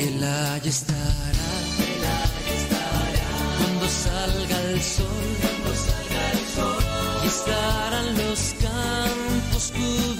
Él allí estará, cuando salga el sol, cuando salga el sol, y estarán los campos cubiertos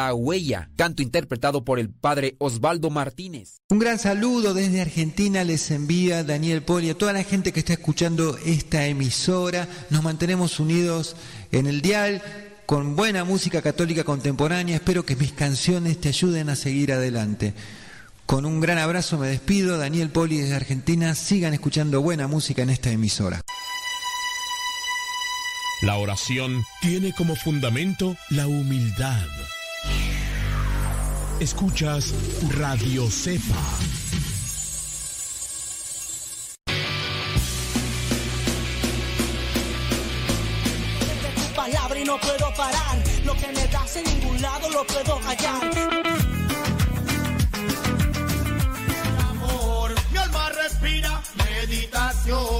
La Huella, canto interpretado por el padre Osvaldo Martínez. Un gran saludo desde Argentina les envía Daniel Poli a toda la gente que está escuchando esta emisora. Nos mantenemos unidos en el dial con buena música católica contemporánea. Espero que mis canciones te ayuden a seguir adelante. Con un gran abrazo me despido, Daniel Poli desde Argentina. Sigan escuchando buena música en esta emisora. La oración tiene como fundamento la humildad. Escuchas Radio Cepa. palabra y no puedo parar. Lo que me das en ningún lado lo puedo hallar. amor. Mi alma respira meditación.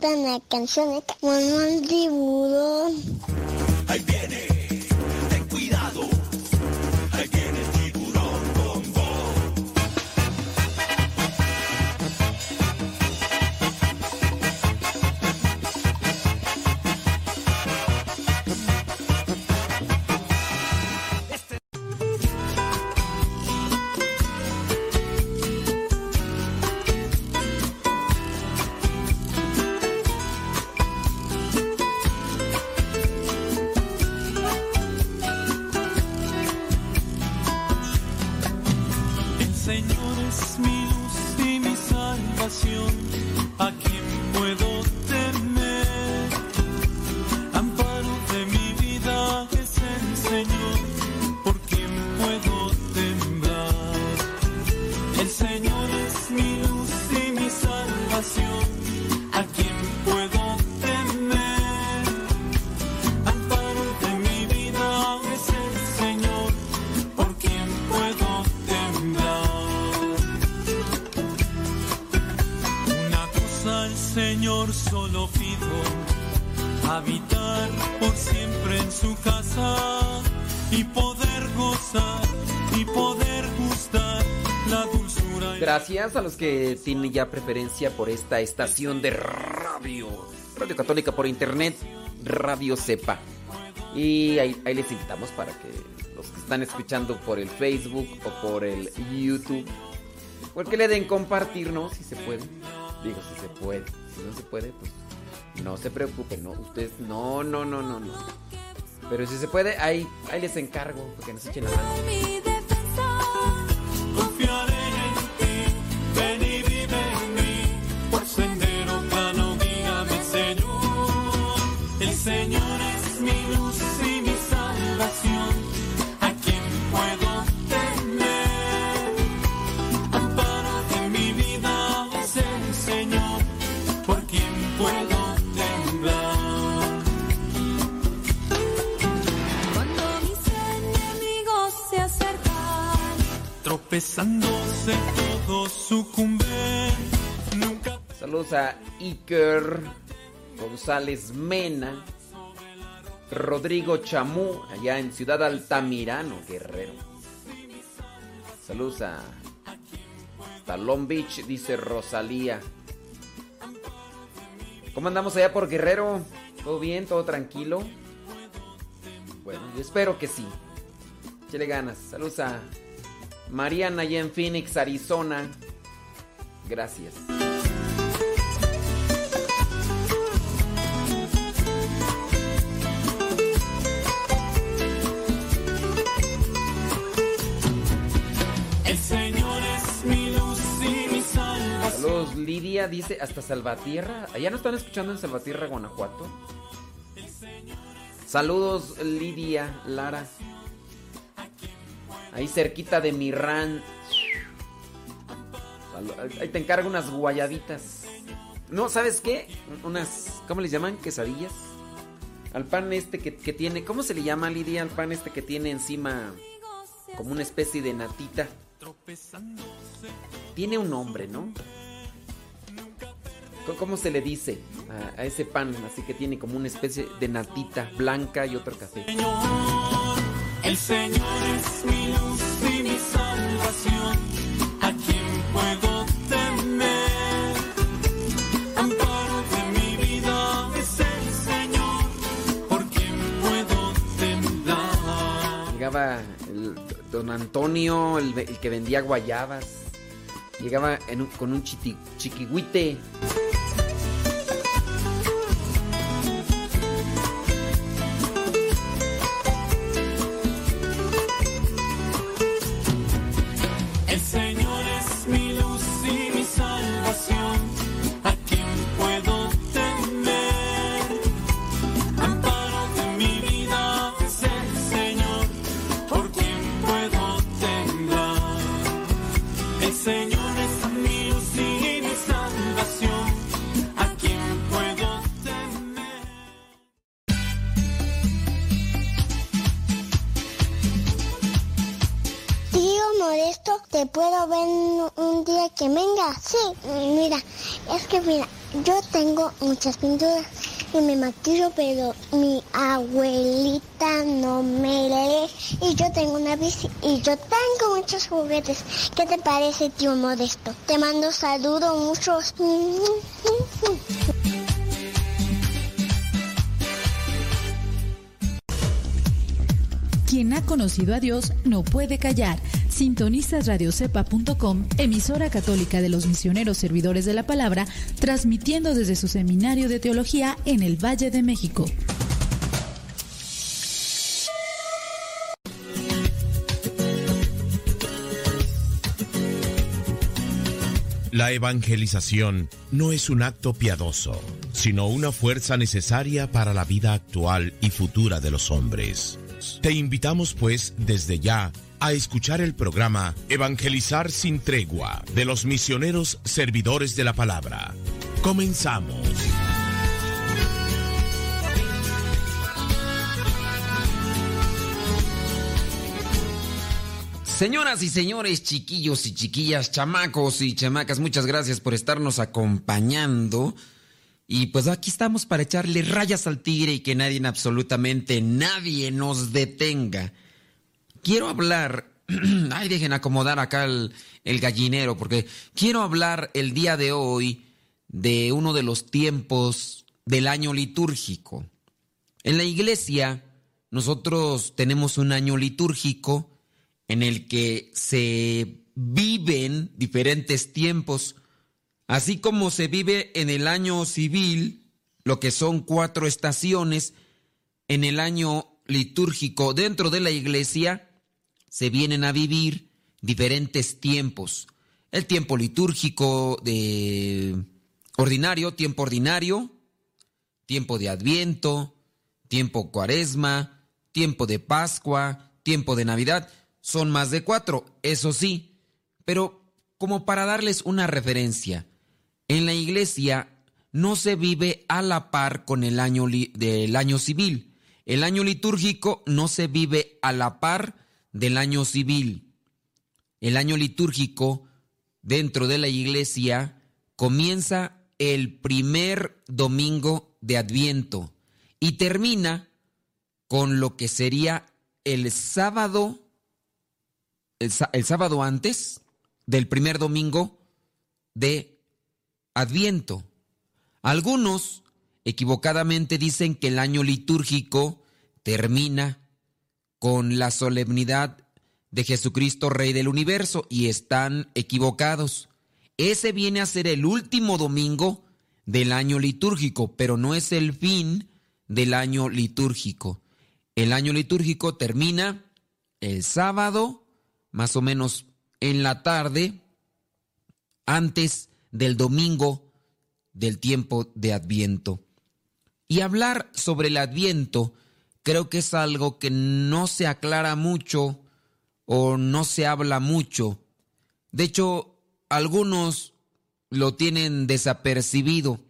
Cantan la canción de Manuel Tiburón. Ahí viene, Solo pido, habitar por siempre en su casa y poder gozar y poder gustar la dulzura. Gracias a los que tienen ya preferencia por esta estación de radio. Radio Católica por internet, Radio Cepa. Y ahí, ahí les invitamos para que los que están escuchando por el Facebook o por el YouTube, porque le den compartir, ¿no? Si se puede. Digo, si se puede. Si no se puede, pues no se preocupen, ¿no? Ustedes, no, no, no, no, no. Pero si se puede, ahí, ahí les encargo, porque nos echen la mano. Señor es mi luz sucumben. Nunca Saludos a Iker González Mena, Rodrigo Chamú, allá en Ciudad Altamirano, Guerrero. Saludos a Talón Beach, dice Rosalía. ¿Cómo andamos allá por Guerrero? ¿Todo bien? ¿Todo tranquilo? Bueno, yo espero que sí. Échale ganas. Saludos a Mariana allá en Phoenix, Arizona. Gracias. el Señor es mi luz y mi salvación. Saludos, Lidia dice hasta Salvatierra. ¿Allá no están escuchando en Salvatierra, Guanajuato? Saludos, Lidia, Lara. Ahí cerquita de Mirran. Salu- Ahí te encargo unas guayabitas. No, ¿sabes qué? Unas, ¿cómo les llaman? Quesadillas. Al pan este que, que tiene, ¿cómo se le llama, Lidia? Al pan este que tiene encima como una especie de natita. Tiene un nombre, ¿no? ¿Cómo se le dice a, a ese pan? Así que tiene como una especie de natita blanca y otro café. El Señor es mi luz y mi salvación. ¿A quién puedo temer? Amparo de mi vida es el Señor. ¿Por quién puedo temblar? Llegaba el don Antonio, el, el que vendía guayabas. Llegaba en con un chiti- chiquihuite. Sí, mira, es que mira, yo tengo muchas pinturas y me maquillo, pero mi abuelita no me lee y yo tengo una bici y yo tengo muchos juguetes. ¿Qué te parece, tío Modesto? Te mando saludos muchos. Quien ha conocido a Dios no puede callar. Sintonizas radiocepa.com, emisora católica de los misioneros servidores de la palabra, transmitiendo desde su seminario de teología en el Valle de México. La evangelización no es un acto piadoso, sino una fuerza necesaria para la vida actual y futura de los hombres. Te invitamos pues desde ya a escuchar el programa Evangelizar sin tregua de los misioneros servidores de la palabra. Comenzamos. Señoras y señores, chiquillos y chiquillas, chamacos y chamacas, muchas gracias por estarnos acompañando. Y pues aquí estamos para echarle rayas al tigre y que nadie, absolutamente nadie nos detenga. Quiero hablar, ay, dejen acomodar acá el, el gallinero, porque quiero hablar el día de hoy de uno de los tiempos del año litúrgico. En la iglesia, nosotros tenemos un año litúrgico en el que se viven diferentes tiempos, así como se vive en el año civil, lo que son cuatro estaciones, en el año litúrgico dentro de la iglesia se vienen a vivir diferentes tiempos. El tiempo litúrgico de ordinario, tiempo ordinario, tiempo de adviento, tiempo cuaresma, tiempo de Pascua, tiempo de Navidad. Son más de cuatro, eso sí, pero como para darles una referencia, en la iglesia no se vive a la par con el año del año civil. El año litúrgico no se vive a la par del año civil. el año litúrgico dentro de la iglesia comienza el primer domingo de Adviento y termina con lo que sería el sábado, el, sábado antes del primer domingo de Adviento. Algunos equivocadamente dicen que el año litúrgico termina con la solemnidad de Jesucristo Rey del Universo y están equivocados. Ese viene a ser el último domingo del año litúrgico, pero no es el fin del año litúrgico. El año litúrgico termina el sábado, más o menos en la tarde, antes del domingo del tiempo de Adviento. Y hablar sobre el Adviento creo que es algo que no se aclara mucho o no se habla mucho. De hecho, algunos lo tienen desapercibido.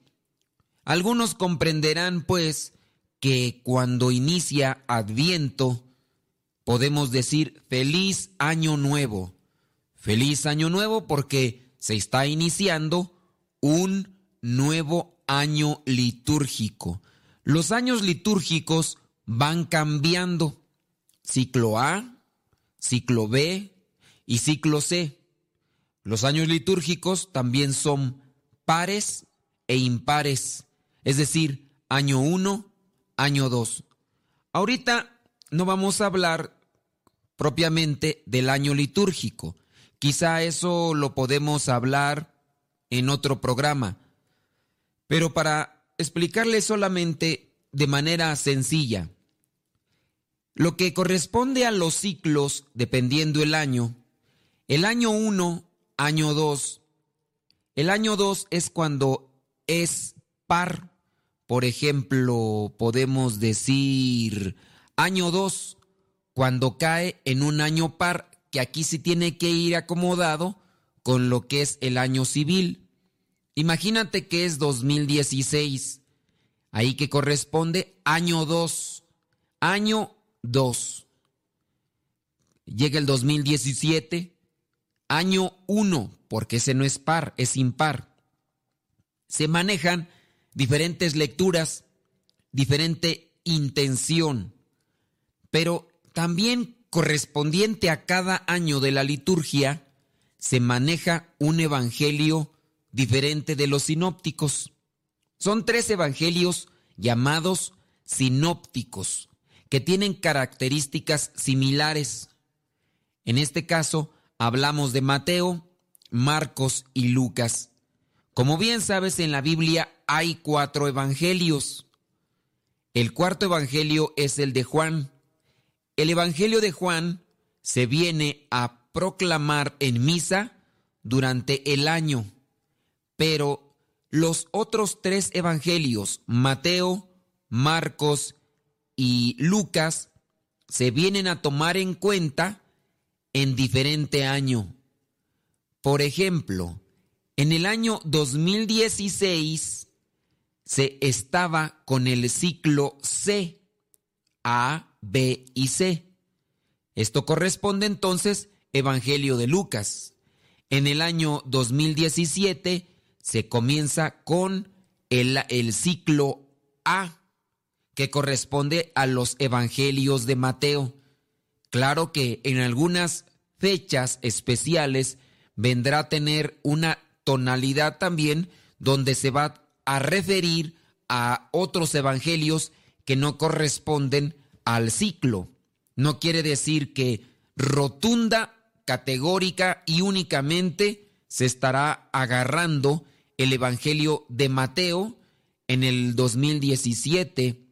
Algunos comprenderán, pues, que cuando inicia Adviento, podemos decir feliz año nuevo. Feliz año nuevo porque se está iniciando un nuevo año litúrgico. Los años litúrgicos van cambiando. Ciclo A, ciclo B y ciclo C. Los años litúrgicos también son pares e impares, es decir, año 1, año 2. Ahorita no vamos a hablar propiamente del año litúrgico. Quizá eso lo podemos hablar en otro programa. Pero para explicarle solamente de manera sencilla, lo que corresponde a los ciclos, dependiendo el año, el año 1, año 2, el año 2 es cuando es par. Por ejemplo, podemos decir año 2, cuando cae en un año par, que aquí sí tiene que ir acomodado con lo que es el año civil. Imagínate que es 2016, ahí que corresponde año 2, año 2. Llega el 2017, año 1, porque ese no es par, es impar. Se manejan diferentes lecturas, diferente intención, pero también correspondiente a cada año de la liturgia, se maneja un evangelio diferente de los sinópticos. Son tres evangelios llamados sinópticos que tienen características similares. En este caso, hablamos de Mateo, Marcos y Lucas. Como bien sabes, en la Biblia hay cuatro evangelios. El cuarto evangelio es el de Juan. El evangelio de Juan se viene a proclamar en misa durante el año, pero los otros tres evangelios, Mateo, Marcos y Lucas se vienen a tomar en cuenta en diferente año. Por ejemplo, en el año 2016 se estaba con el ciclo C, A, B y C. Esto corresponde entonces Evangelio de Lucas. En el año 2017 se comienza con el, el ciclo A, que corresponde a los evangelios de Mateo. Claro que en algunas fechas especiales vendrá a tener una tonalidad también donde se va a referir a otros evangelios que no corresponden al ciclo. No quiere decir que rotunda, categórica y únicamente se estará agarrando el Evangelio de Mateo en el 2017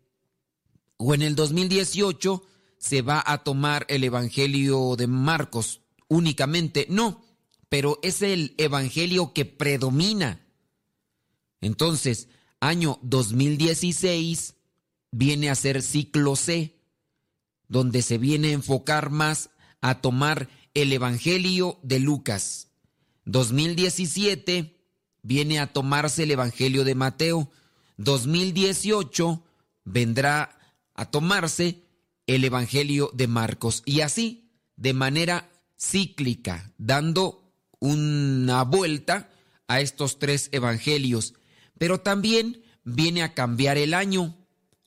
o en el 2018 se va a tomar el Evangelio de Marcos únicamente. No, pero es el Evangelio que predomina. Entonces, año 2016 viene a ser ciclo C, donde se viene a enfocar más a tomar el Evangelio de Lucas. 2017 viene a tomarse el Evangelio de Mateo. 2018 vendrá a tomarse el Evangelio de Marcos. Y así, de manera cíclica, dando una vuelta a estos tres evangelios. Pero también viene a cambiar el año.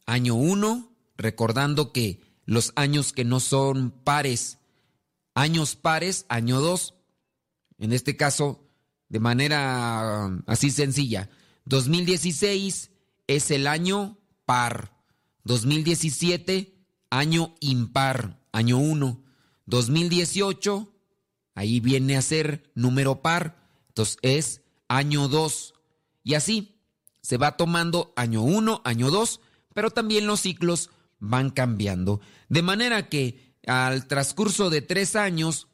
Año 1, recordando que los años que no son pares, años pares, año 2, en este caso, de manera um, así sencilla, 2016 es el año par, 2017 año impar, año 1, 2018 ahí viene a ser número par, entonces es año 2 y así se va tomando año 1, año 2, pero también los ciclos van cambiando. De manera que al transcurso de tres años,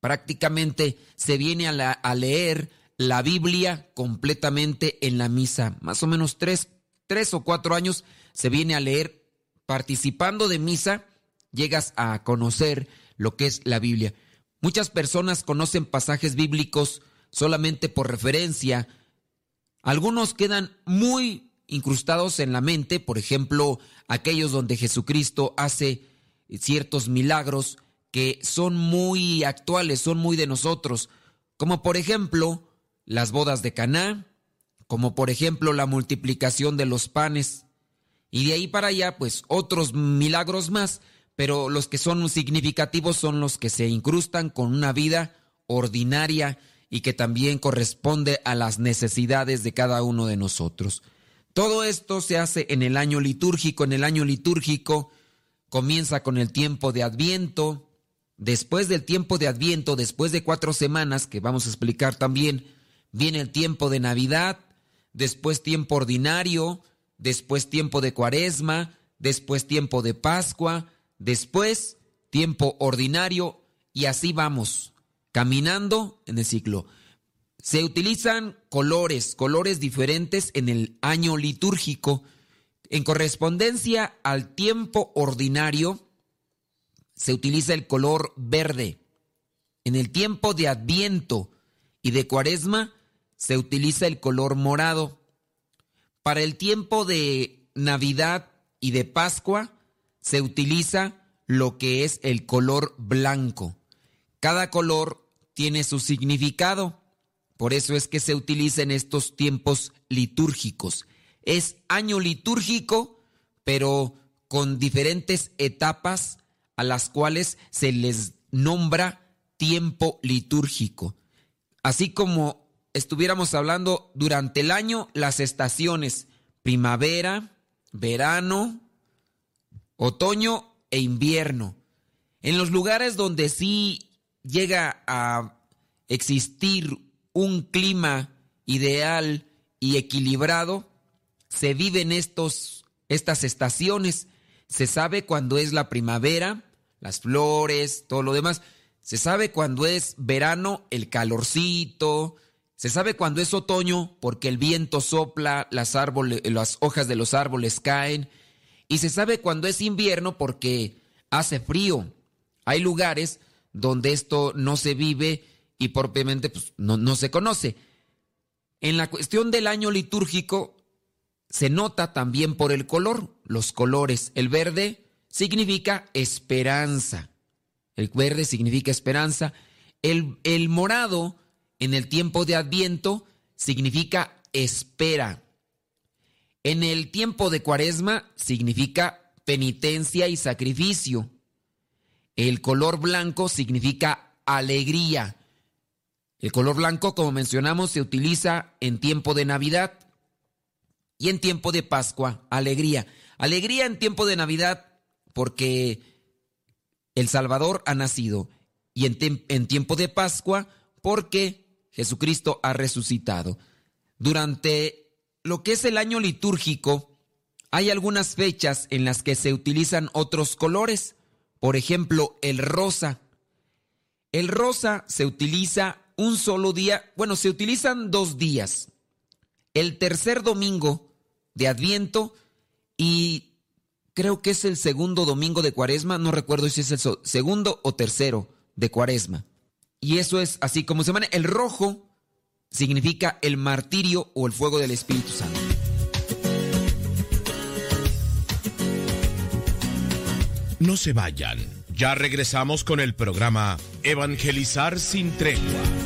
prácticamente se viene a, leer la Biblia completamente en la misa. Más o menos tres, tres o cuatro años se viene a leer participando de misa, llegas a conocer lo que es la Biblia. Muchas personas conocen pasajes bíblicos solamente por referencia. Algunos quedan muy incrustados en la mente, por ejemplo, aquellos donde Jesucristo hace ciertos milagros que son muy actuales, son muy de nosotros, como por ejemplo las bodas de Caná, como por ejemplo la multiplicación de los panes, y de ahí para allá pues otros milagros más, pero los que son significativos son los que se incrustan con una vida ordinaria y que también corresponde a las necesidades de cada uno de nosotros. Todo esto se hace en el año litúrgico. En el año litúrgico comienza con el tiempo de Adviento. Después del tiempo de Adviento, después de cuatro semanas, que vamos a explicar también, viene el tiempo de Navidad, después tiempo ordinario, después tiempo de Cuaresma, después tiempo de Pascua, después tiempo ordinario y así vamos, caminando en el ciclo. Se utilizan colores, colores diferentes en el año litúrgico. En correspondencia al tiempo ordinario, se utiliza el color verde. En el tiempo de Adviento y de Cuaresma, se utiliza el color morado. Para el tiempo de Navidad y de Pascua, se utiliza lo que es el color blanco. Cada color tiene su significado. Por eso es que se utiliza en estos tiempos litúrgicos. Es año litúrgico, pero con diferentes etapas a las cuales se les nombra tiempo litúrgico. Así como estuviéramos hablando durante el año, las estaciones primavera, verano, otoño e invierno. En los lugares donde sí llega a existir un clima ideal y equilibrado, se viven estos, estas estaciones. Se sabe cuando es la primavera, las flores, todo lo demás. Se sabe cuando es verano, el calorcito. Se sabe cuando es otoño porque el viento sopla, las, hojas de los árboles caen. Y se sabe cuando es invierno porque hace frío. Hay lugares donde esto no se vive y propiamente pues, no, se conoce. En la cuestión del año litúrgico se nota también por el color, los colores. El verde significa esperanza. El verde significa esperanza. El morado en el tiempo de Adviento significa espera. En el tiempo de Cuaresma significa penitencia y sacrificio. El color blanco significa alegría. El color blanco, como mencionamos, se utiliza en tiempo de Navidad y en tiempo de Pascua. Alegría. Alegría en tiempo de Navidad porque el Salvador ha nacido. Y en, tiempo de Pascua porque Jesucristo ha resucitado. Durante lo que es el año litúrgico, hay algunas fechas en las que se utilizan otros colores. Por ejemplo, el rosa. El rosa se utiliza un solo día, bueno, se utilizan dos días. El tercer domingo de Adviento y creo que es el segundo domingo de Cuaresma, no recuerdo si es el segundo o tercero de Cuaresma. Y eso es así como se llama. El rojo significa el martirio o el fuego del Espíritu Santo. No se vayan, ya regresamos con el programa Evangelizar sin tregua.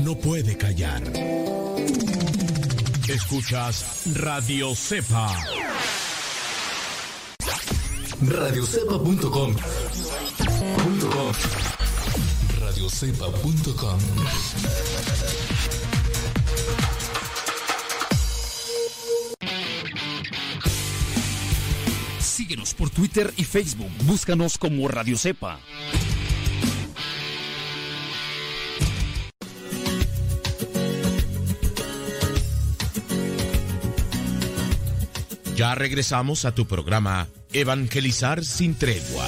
no puede callar. Escuchas Radio Cepa. Radiocepa.com. Radiocepa.com. Síguenos por Twitter y Facebook. Búscanos como Radio Cepa. Ya regresamos a tu programa Evangelizar sin tregua.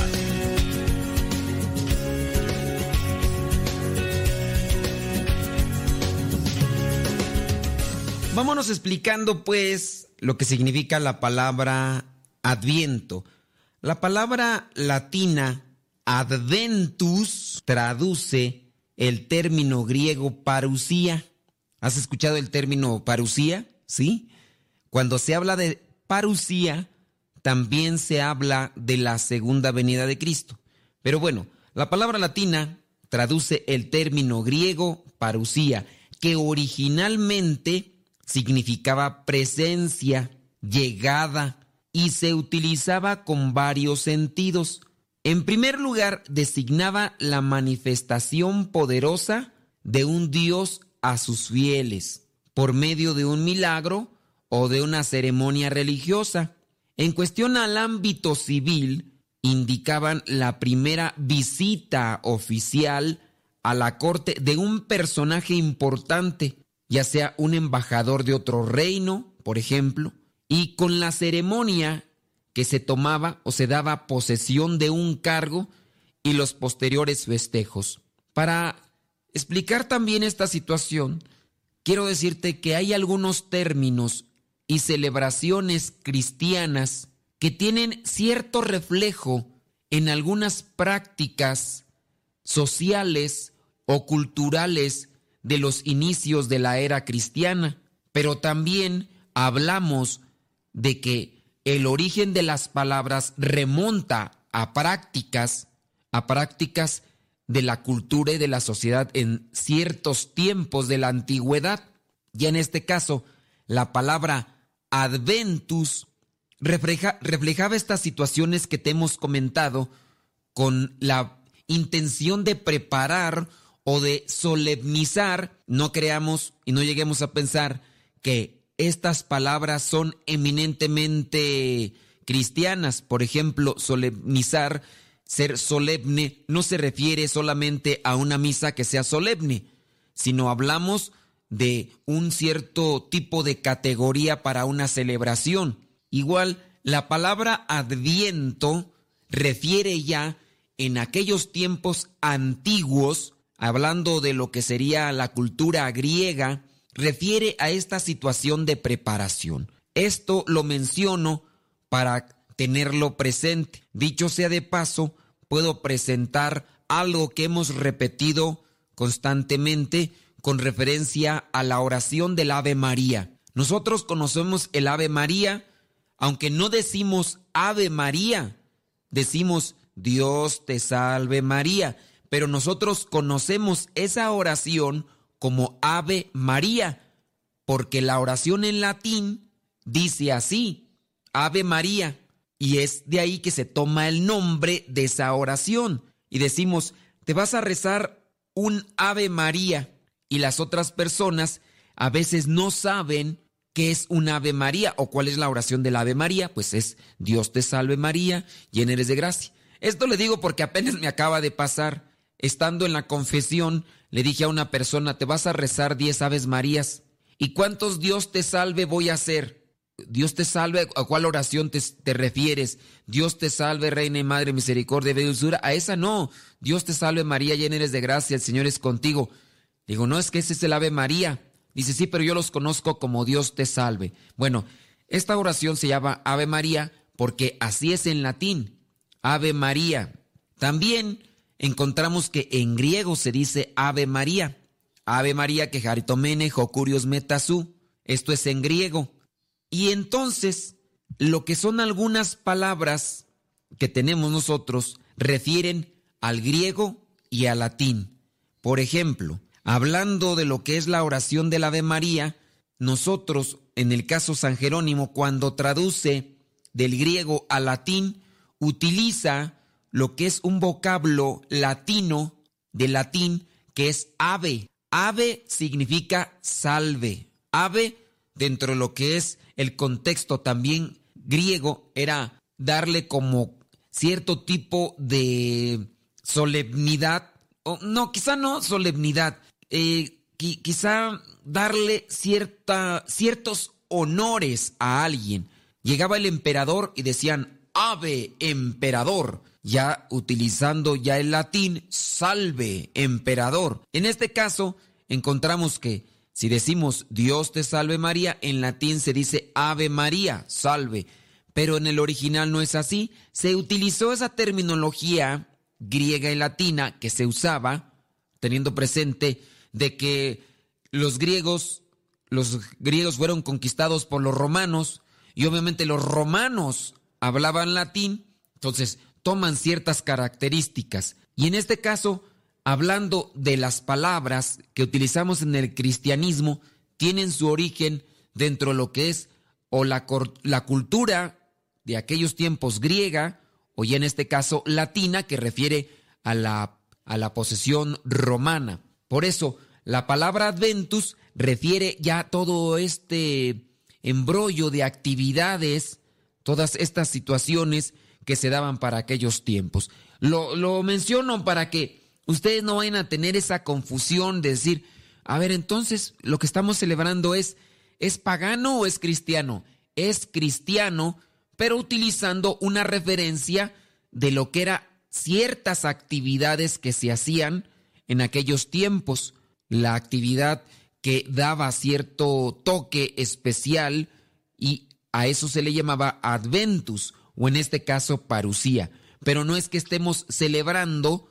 Vámonos explicando pues lo que significa la palabra adviento. La palabra latina adventus traduce el término griego parusía. ¿Has escuchado el término parusía? ¿Sí? Cuando se habla de parusía, también se habla de la segunda venida de Cristo. Pero bueno, la palabra latina traduce el término griego parusía, que originalmente significaba presencia, llegada, y se utilizaba con varios sentidos. En primer lugar, designaba la manifestación poderosa de un Dios a sus fieles, por medio de un milagro o de una ceremonia religiosa. En cuestión al ámbito civil, indicaban la primera visita oficial a la corte de un personaje importante, ya sea un embajador de otro reino, por ejemplo, y con la ceremonia que se tomaba o se daba posesión de un cargo y los posteriores festejos. Para explicar también esta situación, quiero decirte que hay algunos términos y celebraciones cristianas que tienen cierto reflejo en algunas prácticas sociales o culturales de los inicios de la era cristiana, pero también hablamos de que el origen de las palabras remonta a prácticas, a prácticas de la cultura y de la sociedad en ciertos tiempos de la antigüedad. Y en este caso, la palabra adventus reflejaba estas situaciones que te hemos comentado con la intención de preparar o de solemnizar, no creamos y no lleguemos a pensar que estas palabras son eminentemente cristianas. Por ejemplo, solemnizar, ser solemne, no se refiere solamente a una misa que sea solemne, sino hablamos de un cierto tipo de categoría para una celebración. Igual, la palabra adviento refiere ya en aquellos tiempos antiguos, hablando de lo que sería la cultura griega, refiere a esta situación de preparación. Esto lo menciono para tenerlo presente. Dicho sea de paso, puedo presentar algo que hemos repetido constantemente con referencia a la oración del Ave María. Nosotros conocemos el Ave María, aunque no decimos Ave María, decimos Dios te salve María, pero nosotros conocemos esa oración como Ave María, porque la oración en latín dice así, Ave María, y es de ahí que se toma el nombre de esa oración. Y decimos, te vas a rezar un Ave María, y las otras personas a veces no saben qué es un Ave María o cuál es la oración del Ave María, pues es Dios te salve María, llena eres de gracia. Esto le digo porque apenas me acaba de pasar. Estando en la confesión, le dije a una persona, te vas a rezar diez Aves Marías. ¿Y cuántos Dios te salve voy a hacer? Dios te salve, ¿a cuál oración te, te refieres? Dios te salve, Reina y Madre, misericordia y dulzura. A esa no. Dios te salve María, llena eres de gracia, el Señor es contigo. Digo, no, es que ese es el Ave María. Dice, sí, pero yo los conozco como Dios te salve. Bueno, esta oración se llama Ave María porque así es en latín. Ave María. También encontramos que en griego se dice Ave María. Ave María que jaritomene jocurios metasú. Esto es en griego. Y entonces, lo que son algunas palabras que tenemos nosotros refieren al griego y al latín. Por ejemplo, hablando de lo que es la oración del Ave María, nosotros, en el caso San Jerónimo, cuando traduce del griego al latín, utiliza lo que es un vocablo latino de latín que es ave. Ave significa salve. Ave, dentro de lo que es el contexto también griego, era darle como cierto tipo de solemnidad, o no, quizá no solemnidad, eh, quizá darle ciertos honores a alguien. Llegaba el emperador y decían, ave emperador, ya utilizando ya el latín, salve emperador. En este caso, encontramos que si decimos Dios te salve María, en latín se dice ave María, salve. Pero en el original no es así. Se utilizó esa terminología griega y latina que se usaba, teniendo presente de que los griegos, los griegos fueron conquistados por los romanos y obviamente los romanos hablaban latín, entonces toman ciertas características. Y en este caso, hablando de las palabras que utilizamos en el cristianismo, tienen su origen dentro de lo que es o la, la cultura de aquellos tiempos griega, o ya en este caso latina, que refiere a la, a la posesión romana. Por eso, la palabra adventus refiere ya todo este embrollo de actividades, todas estas situaciones que se daban para aquellos tiempos. Lo, lo menciono para que ustedes no vayan a tener esa confusión de decir, a ver, entonces lo que estamos celebrando es, ¿es pagano o es cristiano? Es cristiano, pero utilizando una referencia de lo que eran ciertas actividades que se hacían en aquellos tiempos la actividad que daba cierto toque especial y a eso se le llamaba adventus o en este caso parucía. Pero no es que estemos celebrando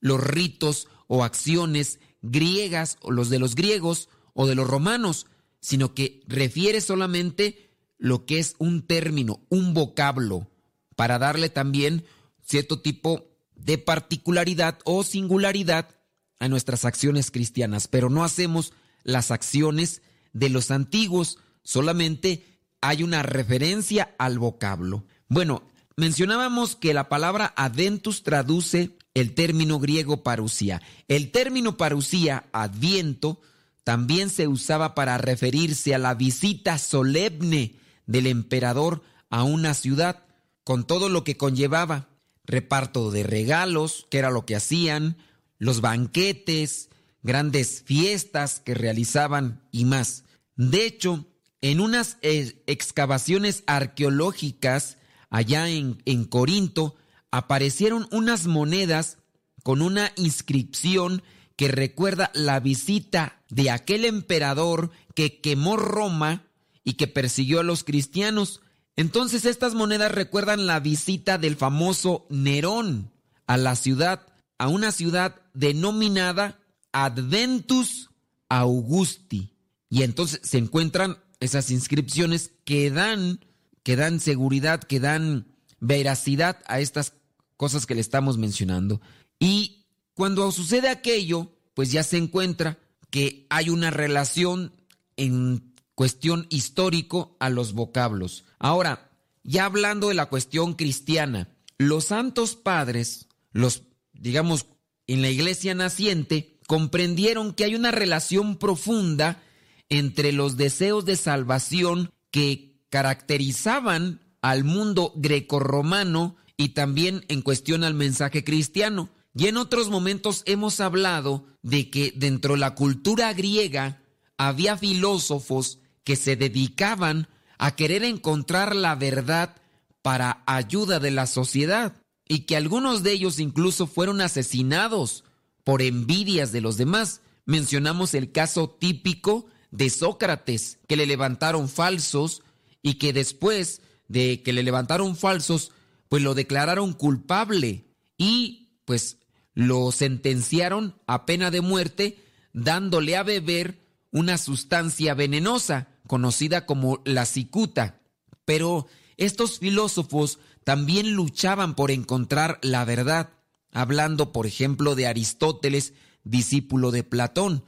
los ritos o acciones griegas o los de los griegos o de los romanos, sino que refiere solamente lo que es un término, un vocablo, para darle también cierto tipo de particularidad o singularidad a nuestras acciones cristianas, pero no hacemos las acciones de los antiguos, solamente hay una referencia al vocablo. Bueno, mencionábamos que la palabra adventus traduce el término griego parucía. El término parucía, adviento, también se usaba para referirse a la visita solemne del emperador a una ciudad, con todo lo que conllevaba, reparto de regalos, que era lo que hacían, los banquetes, grandes fiestas que realizaban y más. De hecho, en unas eh, excavaciones arqueológicas allá en, en Corinto, aparecieron unas monedas con una inscripción que recuerda la visita de aquel emperador que quemó Roma y que persiguió a los cristianos. Entonces estas monedas recuerdan la visita del famoso Nerón a la ciudad a una ciudad denominada Adventus Augusti. Y entonces se encuentran esas inscripciones que dan, que dan seguridad, que dan veracidad a estas cosas que le estamos mencionando. Y Cuando sucede aquello, pues ya se encuentra que hay una relación en cuestión histórico a los vocablos. Ahora, ya hablando de la cuestión cristiana, los santos padres, los, digamos, en la iglesia naciente, comprendieron que hay una relación profunda entre los deseos de salvación que caracterizaban al mundo grecorromano y también en cuestión al mensaje cristiano. Y en otros momentos hemos hablado de que dentro de la cultura griega había filósofos que se dedicaban a querer encontrar la verdad para ayuda de la sociedad y que algunos de ellos incluso fueron asesinados por envidias de los demás. Mencionamos el caso típico de Sócrates, que le levantaron falsos y que después de que le levantaron falsos, pues lo declararon culpable y pues lo sentenciaron a pena de muerte dándole a beber una sustancia venenosa conocida como la cicuta. Pero estos filósofos también luchaban por encontrar la verdad, hablando por ejemplo de Aristóteles, discípulo de Platón.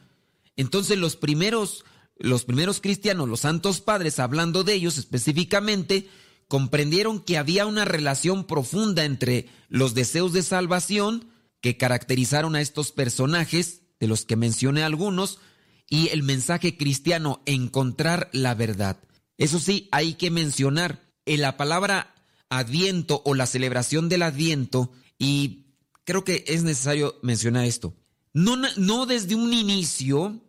Entonces los primeros los primeros cristianos, los santos padres, hablando de ellos específicamente, comprendieron que había una relación profunda entre los deseos de salvación que caracterizaron a estos personajes, de los que mencioné algunos, y el mensaje cristiano, encontrar la verdad. Eso sí, hay que mencionar en la palabra adviento o la celebración del adviento, y creo que es necesario mencionar esto. No, no desde un inicio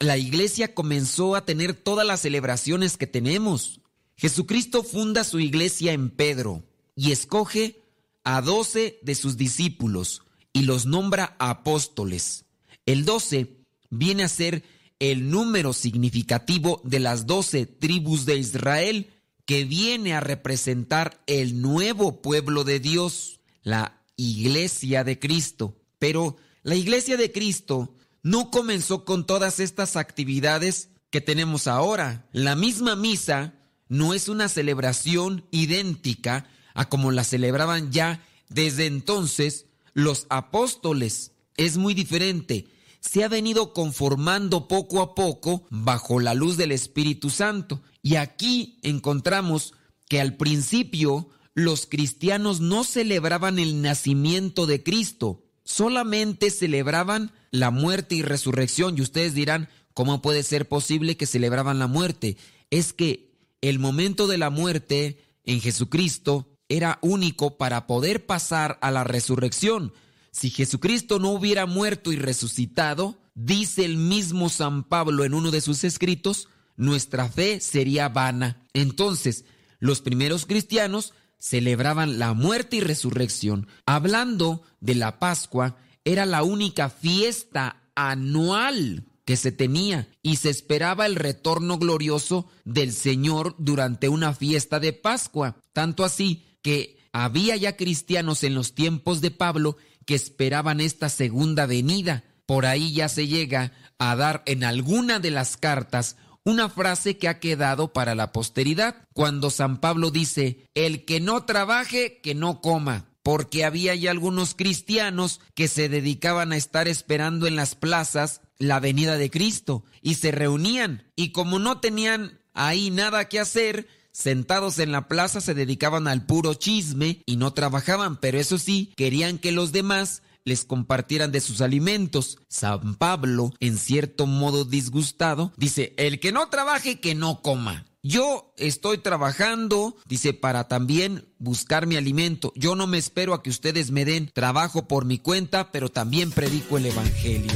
la iglesia comenzó a tener todas las celebraciones que tenemos. Jesucristo funda su iglesia en Pedro y escoge a doce de sus discípulos y los nombra apóstoles. El doce viene a ser el número significativo de las doce tribus de Israel que viene a representar el nuevo pueblo de Dios, la iglesia de Cristo. Pero la iglesia de Cristo no comenzó con todas estas actividades que tenemos ahora. La misma misa no es una celebración idéntica a como la celebraban ya desde entonces los apóstoles. Es muy diferente. Se ha venido conformando poco a poco bajo la luz del Espíritu Santo. Y aquí encontramos que al principio los cristianos no celebraban el nacimiento de Cristo, solamente celebraban la muerte y resurrección. Y ustedes dirán, ¿cómo puede ser posible que celebraban la muerte? Es que el momento de la muerte en Jesucristo era único para poder pasar a la resurrección. Si Jesucristo no hubiera muerto y resucitado, dice el mismo San Pablo en uno de sus escritos, nuestra fe sería vana. Entonces, los primeros cristianos celebraban la muerte y resurrección. Hablando de la Pascua, era la única fiesta anual que se tenía y se esperaba el retorno glorioso del Señor durante una fiesta de Pascua. Tanto así que había ya cristianos en los tiempos de Pablo que esperaban esta segunda venida. Por ahí ya se llega a dar en alguna de las cartas una frase que ha quedado para la posteridad, cuando San Pablo dice, el que no trabaje, que no coma porque había ya algunos cristianos que se dedicaban a estar esperando en las plazas la venida de Cristo y se reunían y como no tenían ahí nada que hacer, sentados en la plaza se dedicaban al puro chisme y no trabajaban, pero eso sí, querían que los demás les compartieran de sus alimentos. San Pablo, en cierto modo disgustado, dice, el que no trabaje, que no coma. Yo estoy trabajando, dice, para también buscar mi alimento. Yo no me espero a que ustedes me den trabajo por mi cuenta, pero también predico el Evangelio.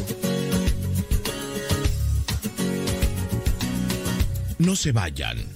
No se vayan.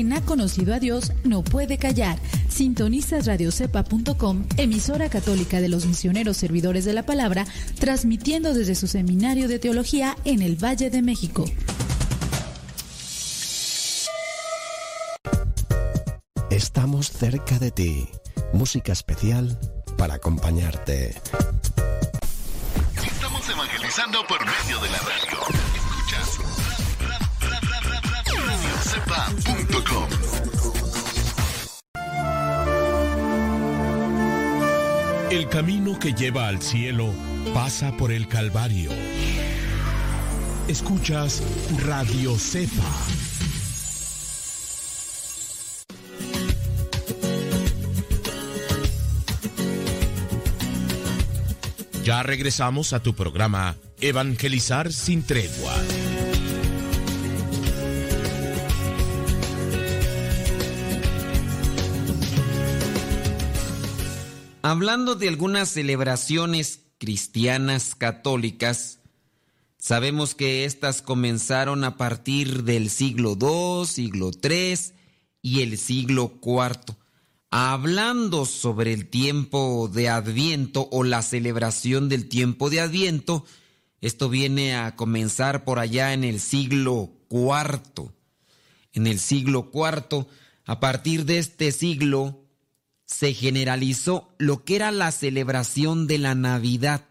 Quien ha conocido a Dios no puede callar. Sintonizas radiocepa.com, emisora católica de los misioneros servidores de la palabra, transmitiendo desde su seminario de teología en el Valle de México. Estamos cerca de ti. Música especial para acompañarte. Estamos evangelizando por medio de la radio. El camino que lleva al cielo pasa por el Calvario. Escuchas Radio Cepa. Ya regresamos a tu programa Evangelizar sin tregua. Hablando de algunas celebraciones cristianas católicas, sabemos que estas comenzaron a partir del siglo II, siglo III y el siglo IV. Hablando sobre el tiempo de Adviento o la celebración del tiempo de Adviento, esto viene a comenzar por allá en el siglo IV. En el siglo IV, a partir de este siglo, se generalizó lo que era la celebración de la Navidad.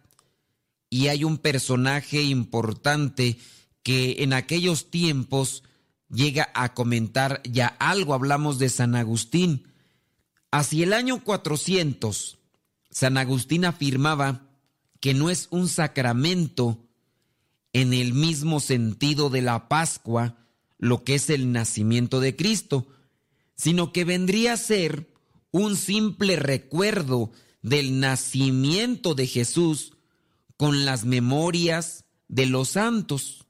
Y hay un personaje importante que en aquellos tiempos llega a comentar ya algo, hablamos de San Agustín. Hacia el año 400, San Agustín afirmaba que no es un sacramento en el mismo sentido de la Pascua, lo que es el nacimiento de Cristo, sino que vendría a ser un simple recuerdo del nacimiento de Jesús con las memorias de los santos.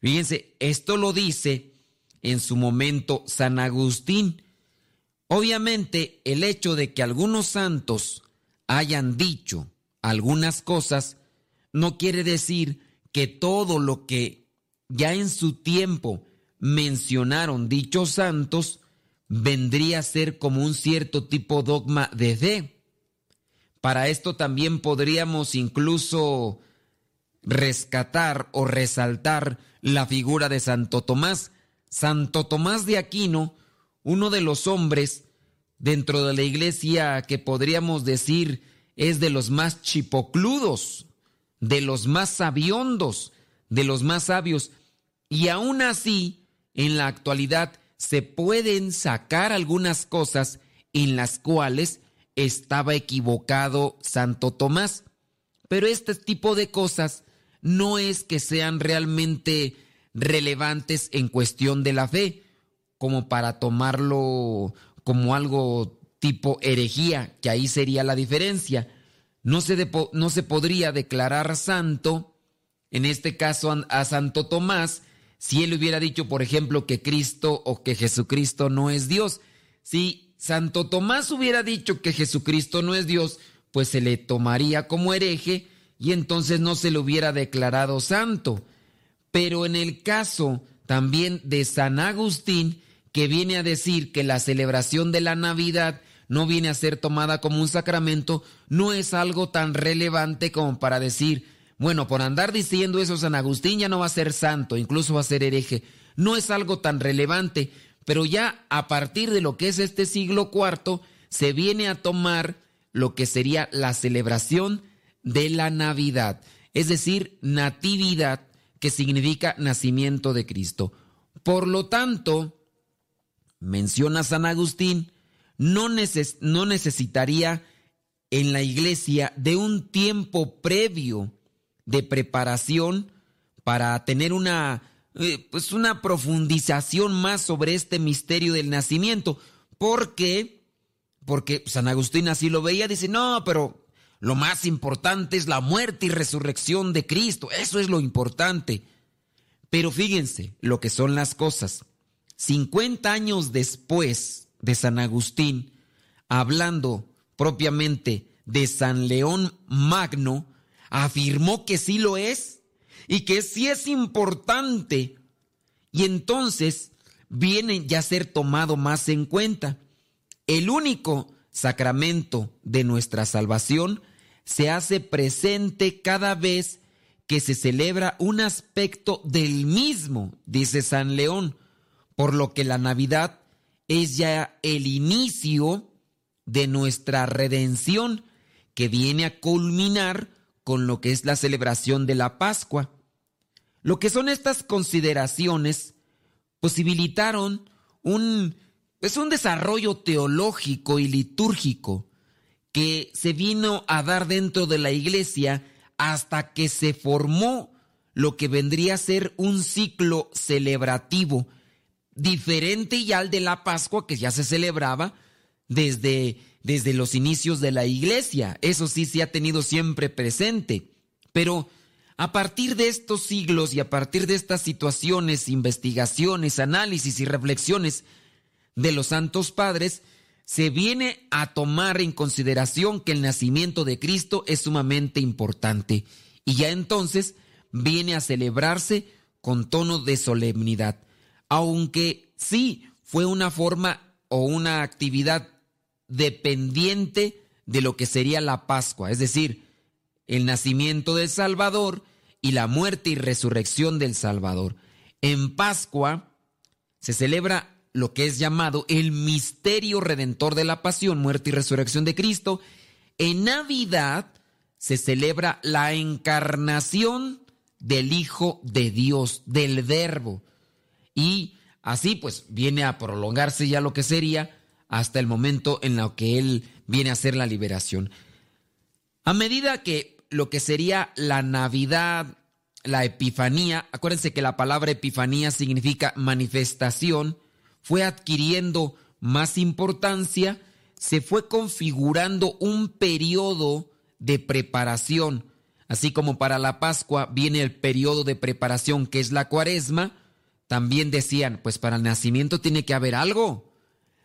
Fíjense, esto lo dice en su momento San Agustín. Obviamente el hecho de que algunos santos hayan dicho algunas cosas no quiere decir que todo lo que ya en su tiempo mencionaron dichos santos vendría a ser como un cierto tipo dogma de fe. Para esto también podríamos incluso rescatar o resaltar la figura de Santo Tomás. Santo Tomás de Aquino, uno de los hombres dentro de la iglesia que podríamos decir es de los más chipocludos, de los más sabiondos, de los más sabios. Y aún así, en la actualidad, se pueden sacar algunas cosas en las cuales estaba equivocado Santo Tomás. Pero este tipo de cosas no es que sean realmente relevantes en cuestión de la fe, como para tomarlo como algo tipo herejía, que ahí sería la diferencia. No se, no se podría declarar santo, en este caso a Santo Tomás, si él hubiera dicho, por ejemplo, que Cristo o que Jesucristo no es Dios. Si Santo Tomás hubiera dicho que Jesucristo no es Dios, pues se le tomaría como hereje y entonces no se le hubiera declarado santo. Pero en el caso también de San Agustín, que viene a decir que la celebración de la Navidad no viene a ser tomada como un sacramento, no es algo tan relevante como para decir, bueno, por andar diciendo eso, San Agustín ya no va a ser santo, incluso va a ser hereje. No es algo tan relevante, pero ya a partir de lo que es este siglo IV, se viene a tomar lo que sería la celebración de la Navidad, es decir, natividad, que significa nacimiento de Cristo. Por lo tanto, menciona San Agustín, no, no necesitaría en la iglesia de un tiempo previo de preparación para tener una, eh, pues una profundización más sobre este misterio del nacimiento. Porque, porque San Agustín así lo veía, dice, no, pero lo más importante es la muerte y resurrección de Cristo, eso es lo importante. Pero fíjense lo que son las cosas. 50 años después de San Agustín, hablando propiamente de San León Magno afirmó que sí lo es y que sí es importante. Y entonces viene ya a ser tomado más en cuenta. El único sacramento de nuestra salvación se hace presente cada vez que se celebra un aspecto del mismo, dice San León, por lo que la Navidad es ya el inicio de nuestra redención que viene a culminar con lo que es la celebración de la Pascua. Lo que son estas consideraciones posibilitaron un, es un desarrollo teológico y litúrgico que se vino a dar dentro de la iglesia hasta que se formó lo que vendría a ser un ciclo celebrativo diferente ya al de la Pascua que ya se celebraba desde, desde los inicios de la iglesia. Eso sí se ha tenido siempre presente. Pero a partir de estos siglos y a partir de estas situaciones, investigaciones, análisis y reflexiones de los santos padres, se viene a tomar en consideración que el nacimiento de Cristo es sumamente importante y ya entonces viene a celebrarse con tono de solemnidad, aunque sí fue una forma o una actividad dependiente de lo que sería la Pascua, es decir, el nacimiento del Salvador y la muerte y resurrección del Salvador. En Pascua se celebra lo que es llamado el misterio redentor de la pasión, muerte y resurrección de Cristo. En Navidad se celebra la encarnación del Hijo de Dios, del Verbo. Y así pues viene a prolongarse ya lo que sería hasta el momento en el que Él viene a hacer la liberación. A medida que lo que sería la Navidad, la Epifanía, acuérdense que la palabra Epifanía significa manifestación, fue adquiriendo más importancia, se fue configurando un periodo de preparación. Así como para la Pascua viene el periodo de preparación que es la cuaresma, también decían, pues para el nacimiento tiene que haber algo.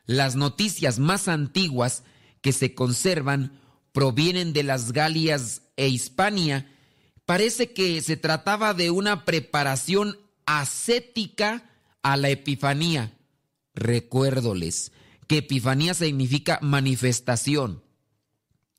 Las noticias más antiguas que se conservan provienen de las Galias e Hispania. Parece que se trataba de una preparación ascética a la Epifanía recuérdoles que Epifanía significa manifestación.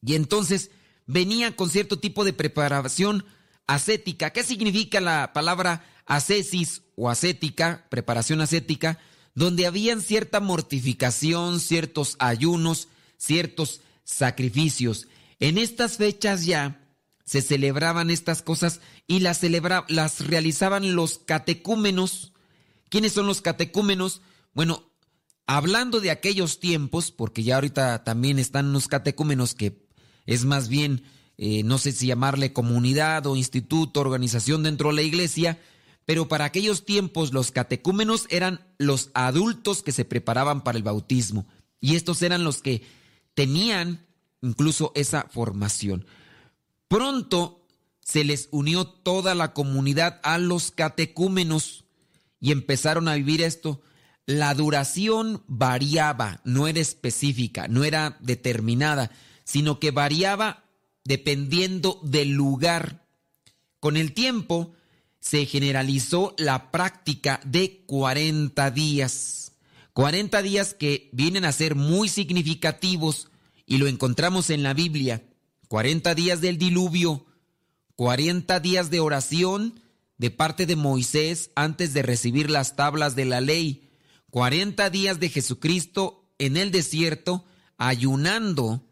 Y entonces venía con cierto tipo de preparación ascética. ¿Qué significa la palabra ascesis o ascética, preparación ascética? Donde habían cierta mortificación, ciertos ayunos, ciertos sacrificios. En estas fechas ya se celebraban estas cosas y las, las realizaban los catecúmenos. ¿Quiénes son los catecúmenos? Bueno, hablando de aquellos tiempos, porque ya ahorita también están unos catecúmenos que es más bien, eh, no sé si llamarle comunidad o instituto, organización dentro de la iglesia, pero para aquellos tiempos los catecúmenos eran los adultos que se preparaban para el bautismo y estos eran los que tenían incluso esa formación. Pronto se les unió toda la comunidad a los catecúmenos y empezaron a vivir esto la duración variaba, no era específica, no era determinada, sino que variaba dependiendo del lugar. Con el tiempo se generalizó la práctica de 40 días. 40 días que vienen a ser muy significativos y lo encontramos en la Biblia. 40 días del diluvio, 40 días de oración de parte de Moisés antes de recibir las tablas de la ley, 40 días de Jesucristo en el desierto ayunando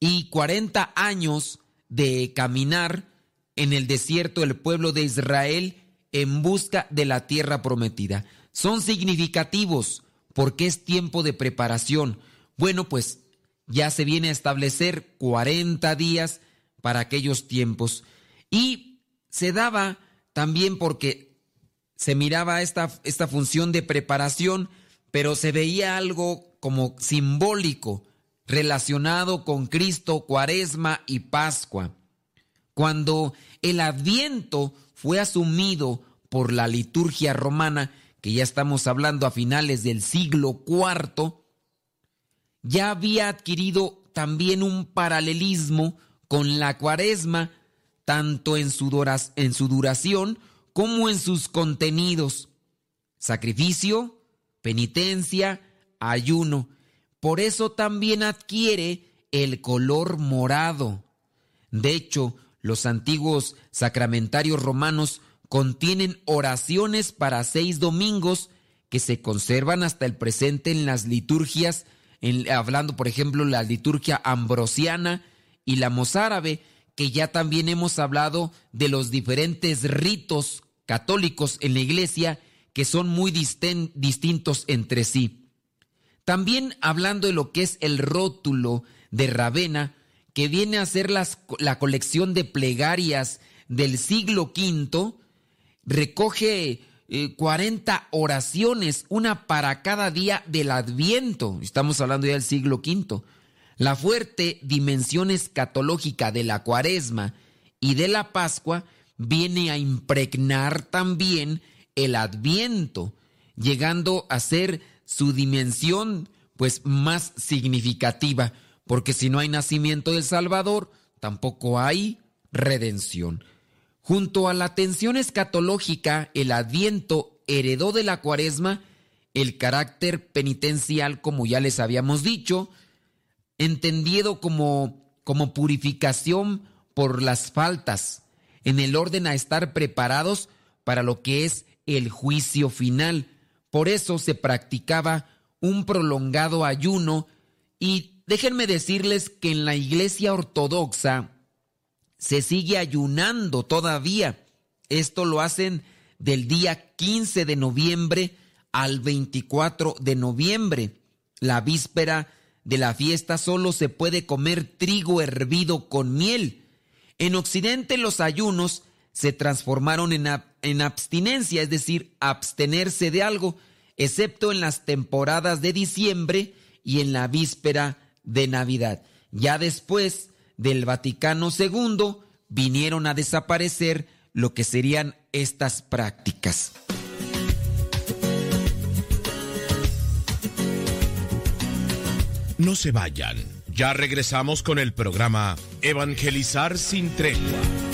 y 40 años de caminar en el desierto el pueblo de Israel en busca de la tierra prometida. Son significativos porque es tiempo de preparación. Bueno, pues ya se viene a establecer 40 días para aquellos tiempos. Y se daba también porque se miraba esta, esta función de preparación, pero se veía algo como simbólico relacionado con Cristo, Cuaresma y Pascua. Cuando el adviento fue asumido por la liturgia romana, que ya estamos hablando a finales del siglo IV, ya había adquirido también un paralelismo con la cuaresma, tanto en su, en su duración como en sus contenidos. Sacrificio, penitencia, ayuno. Por eso también adquiere el color morado. De hecho, los antiguos sacramentarios romanos contienen oraciones para seis domingos que se conservan hasta el presente en las liturgias, hablando por ejemplo la liturgia ambrosiana y la mozárabe, que ya también hemos hablado de los diferentes ritos católicos en la iglesia que son muy distintos entre sí. También hablando de lo que es el rótulo de Ravena, que viene a ser la colección de plegarias del siglo V, recoge 40 eh, oraciones, una para cada día del Adviento. Estamos hablando ya del siglo V. La fuerte dimensión escatológica de la Cuaresma y de la Pascua viene a impregnar también el Adviento, llegando a ser su dimensión pues más significativa porque si no hay nacimiento del Salvador, tampoco hay redención. Junto a la tensión escatológica, el adviento heredó de la cuaresma el carácter penitencial, como ya les habíamos dicho, entendido como, como purificación por las faltas, en el orden a estar preparados para lo que es el juicio final. Por eso se practicaba un prolongado ayuno y déjenme decirles que en la iglesia ortodoxa se sigue ayunando todavía. Esto lo hacen del día 15 de noviembre al 24 de noviembre. La víspera de la fiesta solo se puede comer trigo hervido con miel. En Occidente los ayunos se transformaron en, en, abstinencia, es decir, abstenerse de algo, excepto en las temporadas de diciembre y en la víspera de Navidad. Ya después del Vaticano II vinieron a desaparecer lo que serían estas prácticas. No se vayan, ya regresamos con el programa Evangelizar sin tregua.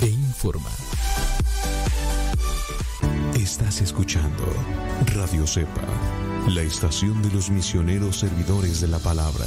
e informa. Estás escuchando Radio Cepa, la estación de los misioneros servidores de la palabra.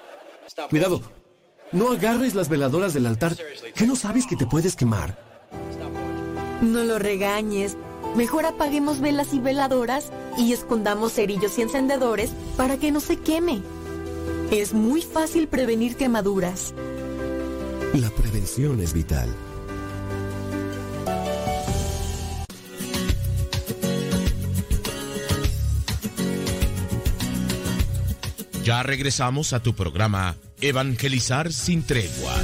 Cuidado, no agarres las veladoras del altar, que no sabes que te puedes quemar. No lo regañes. Mejor apaguemos velas y veladoras y escondamos cerillos y encendedores para que no se queme. Es muy fácil prevenir quemaduras. La prevención es vital. Ya regresamos a tu programa Evangelizar sin tregua.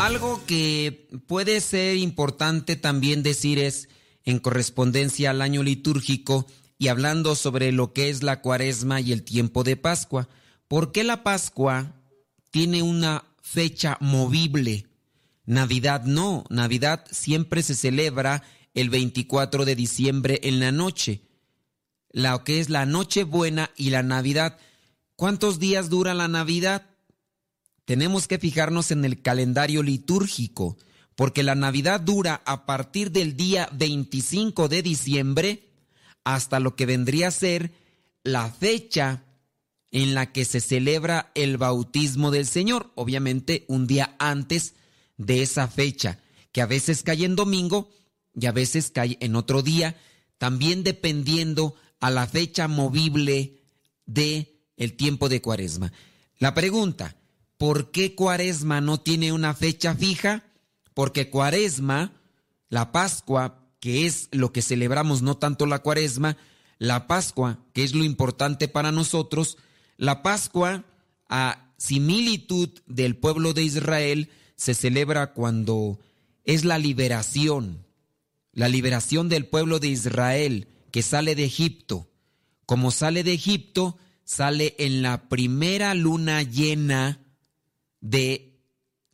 Algo que puede ser importante también decir es, en correspondencia al año litúrgico y hablando sobre lo que es la cuaresma y el tiempo de Pascua, ¿por qué la Pascua tiene una fecha movible? Navidad no, Navidad siempre se celebra el 24 de diciembre en la noche. Lo que es la noche buena y la Navidad. ¿Cuántos días dura la Navidad? Tenemos que fijarnos en el calendario litúrgico, porque la Navidad dura a partir del día 25 de diciembre hasta lo que vendría a ser la fecha en la que se celebra el bautismo del Señor, obviamente un día antes de esa fecha, que a veces cae en domingo y a veces cae en otro día, también dependiendo a la fecha movible de el tiempo de Cuaresma. La pregunta, ¿por qué Cuaresma no tiene una fecha fija? Porque Cuaresma, la Pascua, que es lo que celebramos, no tanto la Cuaresma, la Pascua, que es lo importante para nosotros, la Pascua, a similitud del pueblo de Israel, se celebra cuando es la liberación, la liberación del pueblo de Israel que sale de Egipto. Como sale de Egipto, sale en la primera luna llena de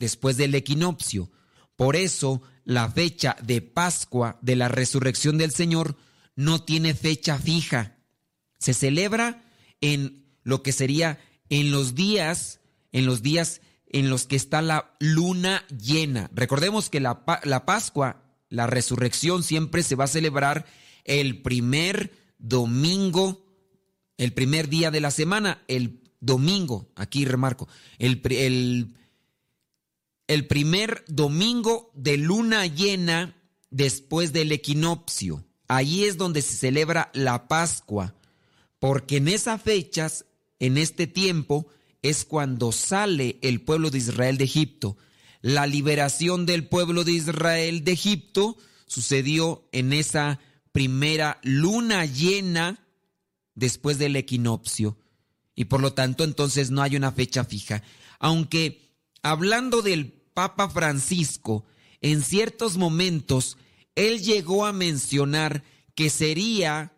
después del equinoccio. Por eso la fecha de Pascua de la resurrección del Señor no tiene fecha fija. Se celebra en lo que sería en los días, en los días en los que está la luna llena. Recordemos que la, la, Pascua, la resurrección, siempre se va a celebrar el primer domingo, el primer día de la semana, el domingo, aquí remarco, el, el, el primer domingo de luna llena después del equinoccio. Ahí es donde se celebra la Pascua, porque en esas fechas, en este tiempo, es cuando sale el pueblo de Israel de Egipto. La liberación del pueblo de Israel de Egipto sucedió en esa primera luna llena después del equinoccio. Y por lo tanto entonces no hay una fecha fija. Aunque hablando del Papa Francisco, en ciertos momentos él llegó a mencionar que sería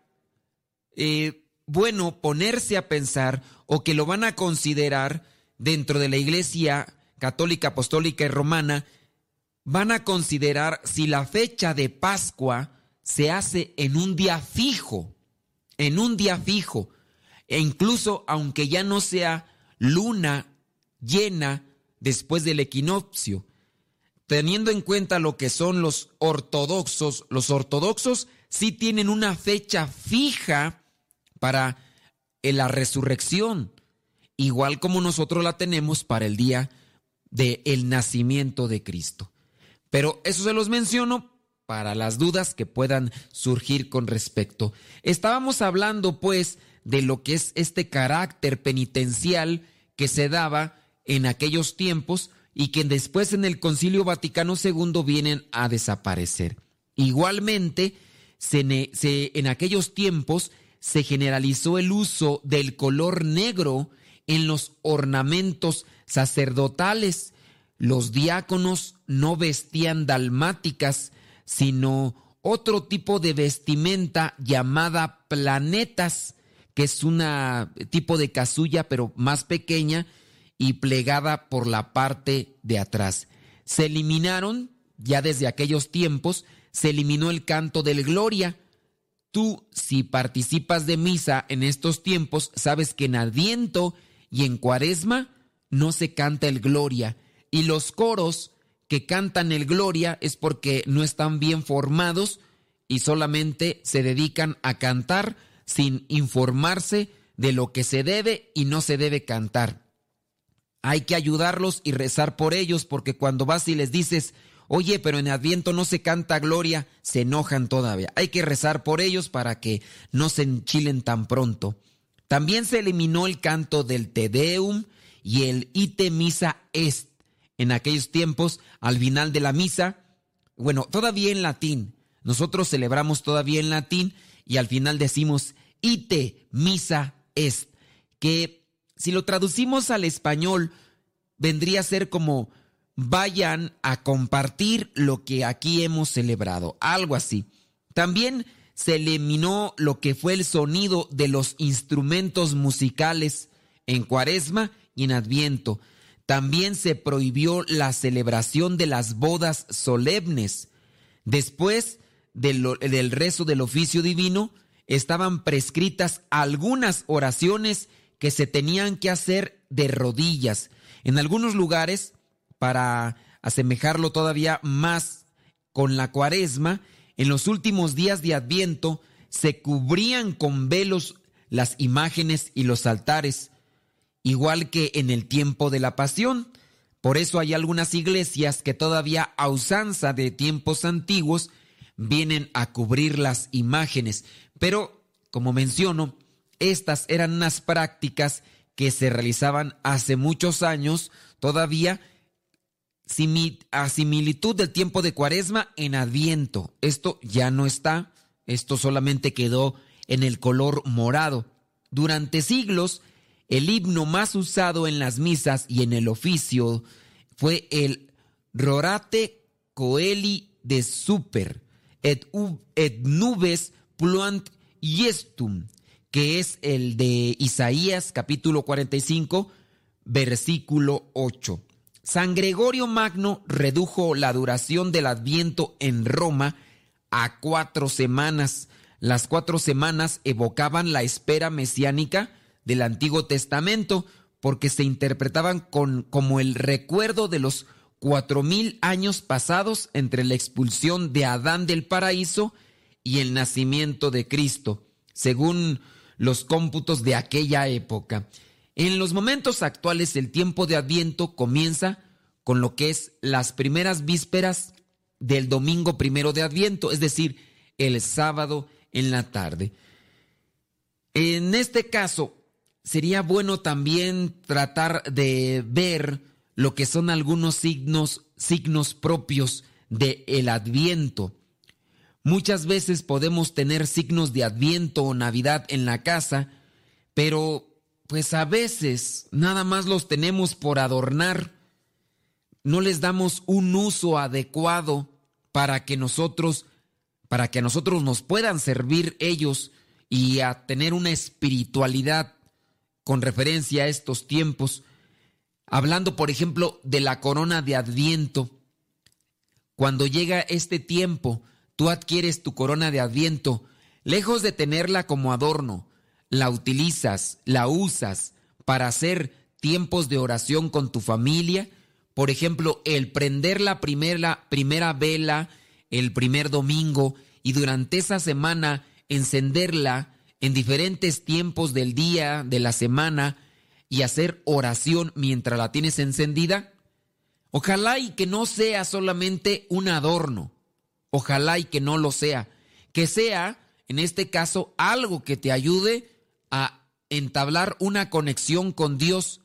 eh, bueno ponerse a pensar o que lo van a considerar dentro de la Iglesia Católica, Apostólica y Romana, van a considerar si la fecha de Pascua se hace en un día fijo, en un día fijo, e incluso aunque ya no sea luna llena después del equinoccio, teniendo en cuenta lo que son los ortodoxos, los ortodoxos sí tienen una fecha fija para la resurrección, igual como nosotros la tenemos para el día del el nacimiento de Cristo. Pero eso se los menciono para las dudas que puedan surgir con respecto. Estábamos hablando pues de lo que es este carácter penitencial que se daba en aquellos tiempos y que después en el Concilio Vaticano II vienen a desaparecer. Igualmente, se, en aquellos tiempos se generalizó el uso del color negro en los ornamentos sacerdotales. Los diáconos no vestían dalmáticas, sino otro tipo de vestimenta llamada planetas, que es un tipo de casulla pero más pequeña y plegada por la parte de atrás. Se eliminaron, ya desde aquellos tiempos, se eliminó el canto del Gloria, Tú, si participas de misa en estos tiempos, sabes que en Adviento y en Cuaresma no se canta el Gloria. Y los coros que cantan el Gloria es porque no están bien formados y solamente se dedican a cantar sin informarse de lo que se debe y no se debe cantar. Hay que ayudarlos y rezar por ellos porque cuando vas y les dices, Oye, pero en Adviento no se canta gloria, se enojan todavía. Hay que rezar por ellos para que no se enchilen tan pronto. También se eliminó el canto del Te Deum y el Ite Misa Est. En aquellos tiempos, al final de la misa, bueno, todavía en latín, Nosotros celebramos todavía en latín y al final decimos ite misa est, que si lo traducimos al español vendría a ser como vayan a compartir lo que aquí hemos celebrado, algo así. También se eliminó lo que fue el sonido de los instrumentos musicales en cuaresma y en adviento. También se prohibió la celebración de las bodas solemnes. Después del, del rezo del oficio divino, estaban prescritas algunas oraciones que se tenían que hacer de rodillas. En algunos lugares, para asemejarlo todavía más con la cuaresma, en los últimos días de Adviento se cubrían con velos las imágenes y los altares, igual que en el tiempo de la pasión. Por eso hay algunas iglesias que todavía a usanza de tiempos antiguos vienen a cubrir las imágenes. Pero, como menciono, estas eran unas prácticas que se realizaban hace muchos años todavía a similitud del tiempo de cuaresma en adviento. Esto ya no está, esto solamente quedó en el color morado. Durante siglos, el himno más usado en las misas y en el oficio fue el Rorate Coeli de Super, et, nubes pluant yestum, que es el de Isaías capítulo 45, versículo 8. San Gregorio Magno redujo la duración del adviento en Roma a cuatro semanas. Las cuatro semanas evocaban la espera mesiánica del Antiguo Testamento porque se interpretaban como el recuerdo de los cuatro mil años pasados entre la expulsión de Adán del paraíso y el nacimiento de Cristo, según los cómputos de aquella época. En los momentos actuales el tiempo de Adviento comienza con lo que es las primeras vísperas del domingo primero de Adviento, es decir, el sábado en la tarde. En este caso, sería bueno también tratar de ver lo que son algunos signos, signos propios del el Adviento. Muchas veces podemos tener signos de Adviento o Navidad en la casa, pero pues a veces nada más los tenemos por adornar. No les damos un uso adecuado para que nosotros para que a nosotros nos puedan servir ellos y a tener una espiritualidad con referencia a estos tiempos. Hablando, por ejemplo, de la corona de Adviento. Cuando llega este tiempo, tú adquieres tu corona de Adviento, lejos de tenerla como adorno, la utilizas, la usas para hacer tiempos de oración con tu familia. Por ejemplo, el prender la primera, primera vela el primer domingo y durante esa semana encenderla en diferentes tiempos del día, de la semana, y hacer oración mientras la tienes encendida. Ojalá y que no sea solamente un adorno. Ojalá y que no lo sea. Que sea, en este caso, algo que te ayude a entablar una conexión con Dios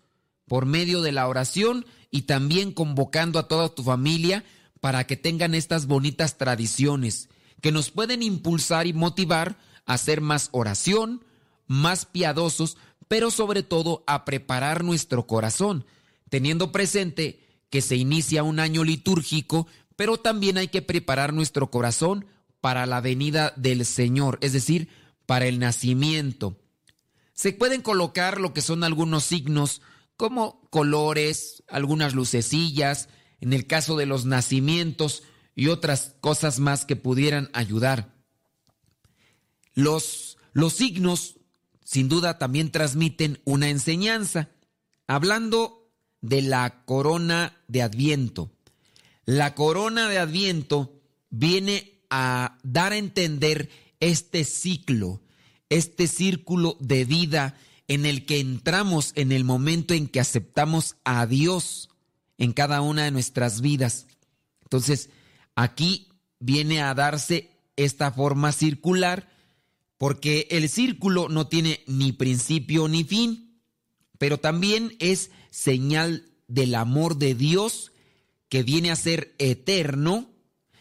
por medio de la oración y también convocando a toda tu familia para que tengan estas bonitas tradiciones que nos pueden impulsar y motivar a hacer más oración, más piadosos, pero sobre todo a preparar nuestro corazón, teniendo presente que se inicia un año litúrgico, pero también hay que preparar nuestro corazón para la venida del Señor, es decir, para el nacimiento. Se pueden colocar lo que son algunos signos como colores, algunas lucecillas, en el caso de los nacimientos y otras cosas más que pudieran ayudar. Los, los signos, sin duda, también transmiten una enseñanza. Hablando de la corona de Adviento. La corona de Adviento viene a dar a entender este ciclo, este círculo de vida en el que entramos en el momento en que aceptamos a Dios en cada una de nuestras vidas. Entonces, aquí viene a darse esta forma circular porque el círculo no tiene ni principio ni fin, pero también es señal del amor de Dios que viene a ser eterno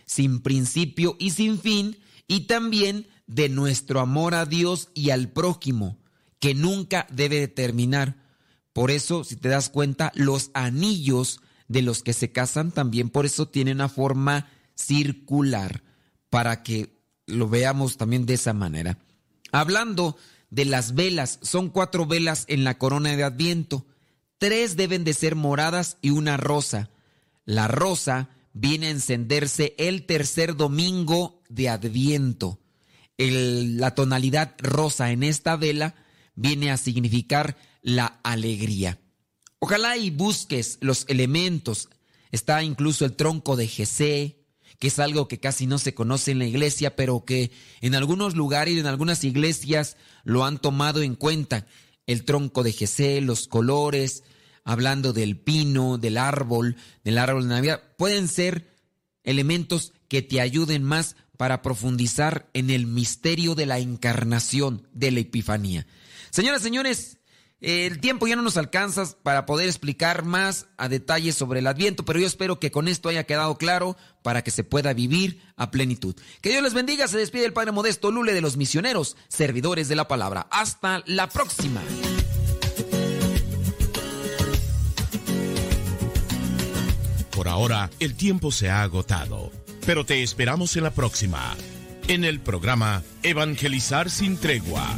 sin principio y sin fin, y también de nuestro amor a Dios y al prójimo, que nunca debe de terminar. Por eso, si te das cuenta, los anillos de los que se casan también por eso tienen una forma circular, para que lo veamos también de esa manera. Hablando de las velas, son cuatro velas en la corona de Adviento. Tres deben de ser moradas y una rosa. La rosa viene a encenderse el tercer domingo de Adviento. La tonalidad rosa en esta vela viene a significar la alegría. Ojalá y busques los elementos. Está incluso el tronco de Jesé, que es algo que casi no se conoce en la iglesia, pero que en algunos lugares en algunas iglesias lo han tomado en cuenta. El tronco de Jesé, los colores, hablando del pino, del árbol, del árbol de Navidad, pueden ser elementos que te ayuden más para profundizar en el misterio de la encarnación, de la Epifanía. Señoras, señores, el tiempo ya no nos alcanza para poder explicar más a detalle sobre el Adviento, pero yo espero que con esto haya quedado claro para que se pueda vivir a plenitud. Que Dios les bendiga, se despide el Padre Modesto Lule de los misioneros, servidores de la palabra. Hasta la próxima. Por ahora, el tiempo se ha agotado, pero te esperamos en la próxima, en el programa Evangelizar sin tregua.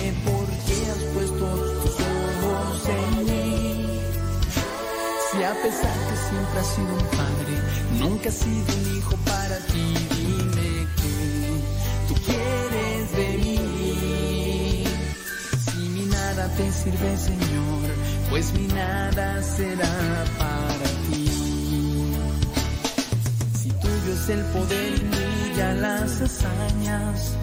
a pesar que siempre has sido un padre, nunca has sido un hijo para ti. Dime que tú quieres de mí. Si mi nada te sirve, Señor, pues mi nada será para ti. Si tuyo es el poder y ya las hazañas